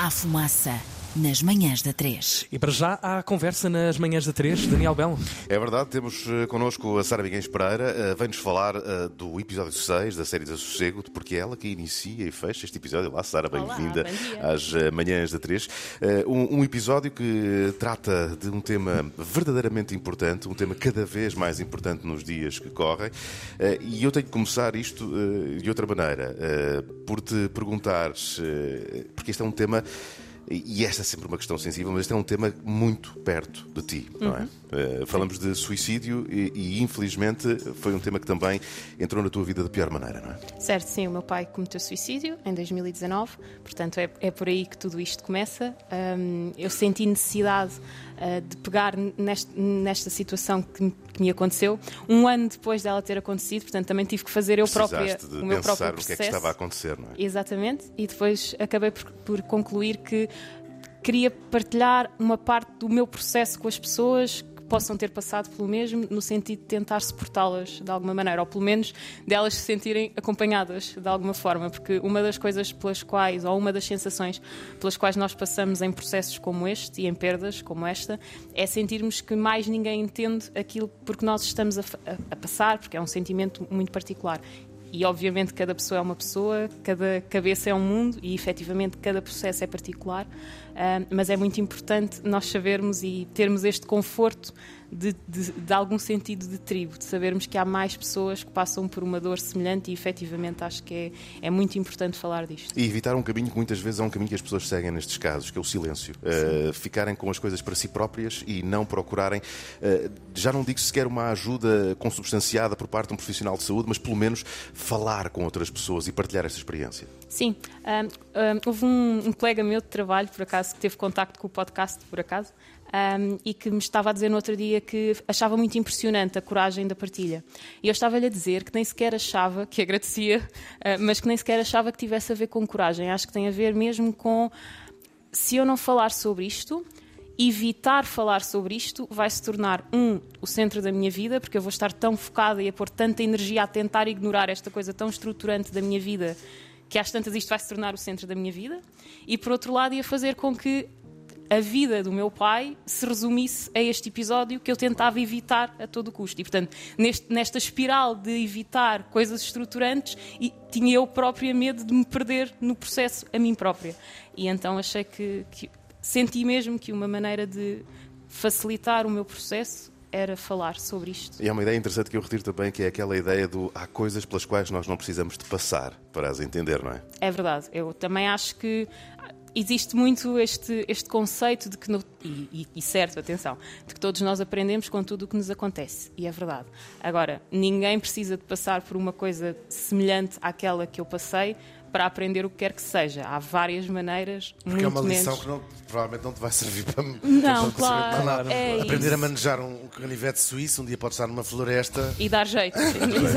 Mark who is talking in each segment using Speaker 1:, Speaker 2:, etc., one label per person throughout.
Speaker 1: à fumaça nas manhãs da 3.
Speaker 2: E para já há conversa nas manhãs da 3, Daniel Belo.
Speaker 3: É verdade, temos uh, connosco a Sara Miguel Pereira, uh, vem-nos falar uh, do episódio 6 da série Sossego, porque é ela que inicia e fecha este episódio. Olá, Sara, bem-vinda às manhãs da 3. Um, um, episódio que trata de um tema verdadeiramente importante, um tema cada vez mais importante nos dias que correm. E eu tenho que começar isto de outra maneira, por te perguntares, porque este é um tema e esta é sempre uma questão sensível, mas este é um tema muito perto de ti, não é? Uh, falamos de suicídio e, e, infelizmente, foi um tema que também entrou na tua vida de pior maneira, não é?
Speaker 4: Certo, sim. O meu pai cometeu suicídio em 2019, portanto é, é por aí que tudo isto começa. Um, eu senti necessidade uh, de pegar neste, nesta situação que, que, me aconteceu, um ano depois dela ter acontecido, portanto também tive que fazer eu própria
Speaker 3: o meu próprio processo. o que é que estava a acontecer, não é?
Speaker 4: Exatamente, e depois acabei por, por concluir que queria partilhar uma parte do meu processo com as pessoas possam ter passado pelo mesmo, no sentido de tentar suportá-las de alguma maneira, ou pelo menos delas se sentirem acompanhadas de alguma forma, porque uma das coisas pelas quais, ou uma das sensações pelas quais nós passamos em processos como este e em perdas como esta, é sentirmos que mais ninguém entende aquilo porque nós estamos a, a, a passar, porque é um sentimento muito particular. E obviamente cada pessoa é uma pessoa, cada cabeça é um mundo e efetivamente cada processo é particular, uh, mas é muito importante nós sabermos e termos este conforto de, de, de, algum sentido de tribo, de sabermos que há mais pessoas que passam por uma dor semelhante e efetivamente acho que é, é muito importante falar disto.
Speaker 3: E evitar um caminho que muitas vezes é um caminho que as pessoas seguem nestes casos, que é o silêncio. Uh, ficarem com as coisas para si próprias e não procurarem, uh, já não digo sequer uma ajuda consubstanciada por parte de um profissional de saúde, mas pelo menos falar com outras pessoas e partilhar esta experiência.
Speaker 4: Sim. Um, um, houve um, um colega meu de trabalho, por acaso, que teve contacto com o podcast, por acaso, um, e que me estava a dizer no outro dia que achava muito impressionante a coragem da partilha. E eu estava-lhe a dizer que nem sequer achava, que agradecia, uh, mas que nem sequer achava que tivesse a ver com coragem. Acho que tem a ver mesmo com se eu não falar sobre isto, evitar falar sobre isto vai se tornar, um, o centro da minha vida, porque eu vou estar tão focada e a pôr tanta energia a tentar ignorar esta coisa tão estruturante da minha vida que às tantas isto vai se tornar o centro da minha vida, e por outro lado ia fazer com que a vida do meu pai se resumisse a este episódio que eu tentava evitar a todo custo. E, portanto, neste, nesta espiral de evitar coisas estruturantes, e tinha eu própria medo de me perder no processo a mim própria. E então achei que, que senti mesmo que uma maneira de facilitar o meu processo era falar sobre isto.
Speaker 3: E é uma ideia interessante que eu retiro também, que é aquela ideia do há coisas pelas quais nós não precisamos de passar para as entender, não é?
Speaker 4: É verdade. Eu também acho que existe muito este, este conceito de que, no, e, e, certo, atenção, de que todos nós aprendemos com tudo o que nos acontece, e é verdade. Agora, ninguém precisa de passar por uma coisa semelhante àquela que eu passei para aprender o que quer que seja. Há várias maneiras.
Speaker 5: Porque
Speaker 4: é
Speaker 5: uma lição
Speaker 4: menos...
Speaker 5: que não, provavelmente não te vai servir para.
Speaker 4: Não, para claro.
Speaker 5: É aprender isso. a manejar um canivete suíço, um dia pode estar numa floresta.
Speaker 4: E dar jeito.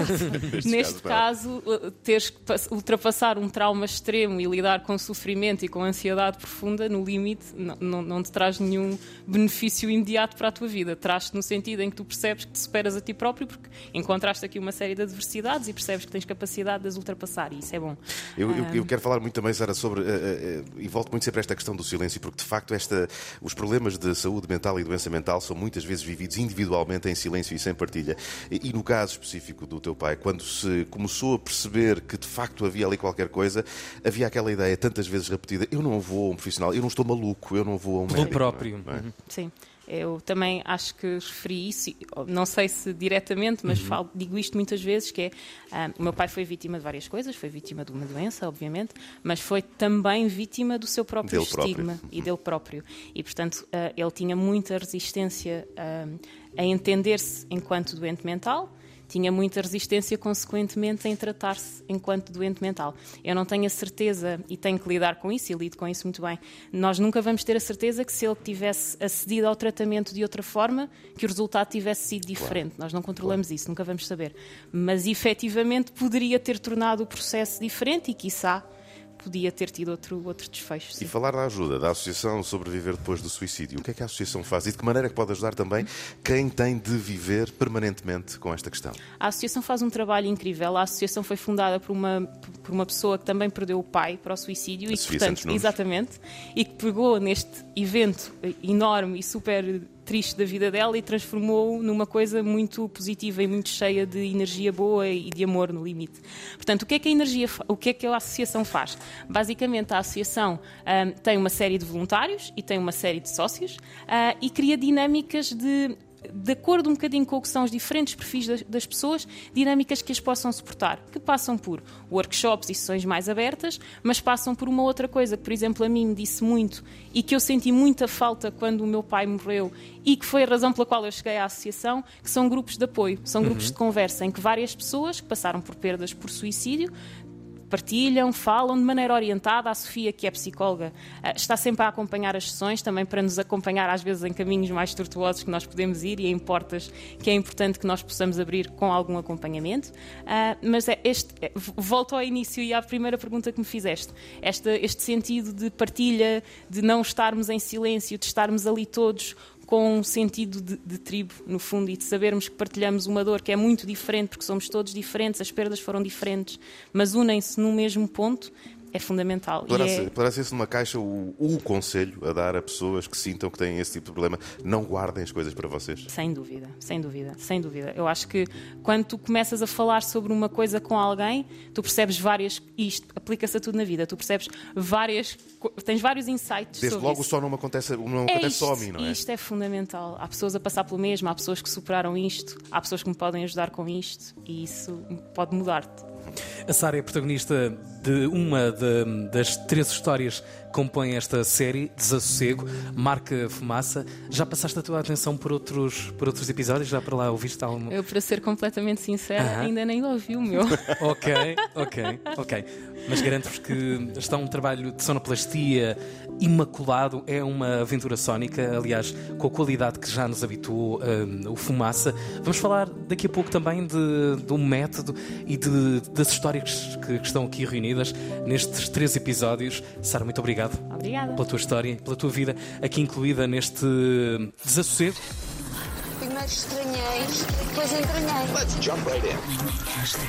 Speaker 4: Neste caso, caso, teres que ultrapassar um trauma extremo e lidar com sofrimento e com ansiedade profunda, no limite, não, não, não te traz nenhum benefício imediato para a tua vida. Traz-te no sentido em que tu percebes que te superas a ti próprio, porque encontraste aqui uma série de adversidades e percebes que tens capacidade de as ultrapassar, e isso é bom.
Speaker 3: Eu, eu, eu, quero falar muito também, Sara, sobre. Uh, uh, e volto muito sempre a esta questão do silêncio, porque de facto esta, os problemas de saúde mental e doença mental são muitas vezes vividos individualmente em silêncio e sem partilha. E, e no caso específico do teu pai, quando se começou a perceber que de facto havia ali qualquer coisa, havia aquela ideia tantas vezes repetida: eu não vou a um profissional, eu não estou maluco, eu não vou a um médico.
Speaker 2: Pelo próprio.
Speaker 3: É?
Speaker 4: Uhum. Sim. Eu também acho que referi isso, não sei se diretamente, mas uhum. falo, digo isto muitas vezes, que é, uh, o meu pai foi vítima de várias coisas, foi vítima de uma doença, obviamente, mas foi também vítima do seu próprio dele estigma próprio. e dele próprio. E, portanto, uh, ele tinha muita resistência uh, a entender-se enquanto doente mental, tinha muita resistência, consequentemente, em tratar-se enquanto doente mental. Eu não tenho a certeza, e tenho que lidar com isso, e lido com isso muito bem, nós nunca vamos ter a certeza que se ele tivesse acedido ao tratamento de outra forma, que o resultado tivesse sido diferente. Claro. Nós não controlamos claro. isso, nunca vamos saber. Mas, efetivamente, poderia ter tornado o processo diferente e, quiçá, podia ter tido outro, outro desfecho.
Speaker 3: E
Speaker 4: sim.
Speaker 3: falar da ajuda, da Associação Sobreviver Depois do Suicídio. O que é que a Associação faz e de que maneira é que pode ajudar também quem tem de viver permanentemente com esta questão?
Speaker 4: A associação faz um trabalho incrível. A associação foi fundada por uma, por uma pessoa que também perdeu o pai para o suicídio
Speaker 3: A
Speaker 4: e,
Speaker 3: Sofia
Speaker 4: portanto, exatamente, e que pegou neste evento enorme e super triste da vida dela e transformou numa coisa muito positiva e muito cheia de energia boa e de amor no limite. Portanto, o que é que a energia, o que é que a associação faz? Basicamente, a associação ahm, tem uma série de voluntários e tem uma série de sócios ah, e cria dinâmicas de de acordo um bocadinho com o que são os diferentes perfis das, das pessoas, dinâmicas que as possam suportar, que passam por workshops e sessões mais abertas, mas passam por uma outra coisa. Que, por exemplo, a mim me disse muito e que eu senti muita falta quando o meu pai morreu e que foi a razão pela qual eu cheguei à associação, que são grupos de apoio, são grupos de conversa em que várias pessoas que passaram por perdas por suicídio partilham, falam de maneira orientada. A Sofia, que é psicóloga, eh, está sempre a acompanhar as sessões, também para nos acompanhar às vezes em caminhos mais tortuosos que nós podemos ir e em portas que é importante que nós possamos abrir com algum acompanhamento. Ah, Mas é este, é, volto ao início e à primeira pergunta que me fizeste. Este, este sentido de partilha, de não estarmos em silêncio, de estarmos ali todos com um sentido de, de tribo, no fundo, e de sabermos que partilhamos uma dor que é muito diferente, porque somos todos diferentes, as perdas foram diferentes, mas unem-se no mesmo ponto, é fundamental.
Speaker 3: Poderá,
Speaker 4: é-
Speaker 3: ser, ser-se numa caixa o, o conselho a dar a pessoas que sintam que têm esse tipo de problema. Não guardem as coisas para vocês.
Speaker 4: Sem dúvida, sem dúvida, sem dúvida. Eu acho que quando tu começas a falar sobre uma coisa com alguém, tu percebes várias. Isto aplica-se a tudo na vida. Tu percebes várias. Tens vários insights
Speaker 3: Desde
Speaker 4: sobre
Speaker 3: logo
Speaker 4: isso.
Speaker 3: só não acontece, não
Speaker 4: É
Speaker 3: acontece
Speaker 4: isto,
Speaker 3: só a mim, não é?
Speaker 4: Isto é fundamental. Há pessoas a passar pelo mesmo, há pessoas que superaram isto, há pessoas que me podem ajudar com isto e isso pode mudar-te.
Speaker 2: A Sara é protagonista de uma de- das três histórias que compõem esta série, Desassossego, Marca Fumaça. Já passaste a tua atenção por outros, por outros episódios? Já para lá ouviste algum?
Speaker 4: Eu, para ser completamente sincera,
Speaker 2: Aham.
Speaker 4: ainda nem ouvi o meu.
Speaker 2: Ok, ok, ok. Mas garanto-vos que está um trabalho de sonoplastia imaculado, é uma aventura sónica, aliás, com a qualidade que já nos habituou hum, o Fumaça. Vamos falar daqui a pouco também de, do método e de- das histórias que, que estão aqui reunidas nestes três episódios. Sara, muito obrigado
Speaker 4: Obrigada.
Speaker 2: pela tua história, pela tua vida aqui incluída neste desassossego.
Speaker 6: Primeiro estranhei, depois entranhei.
Speaker 1: Manhãs da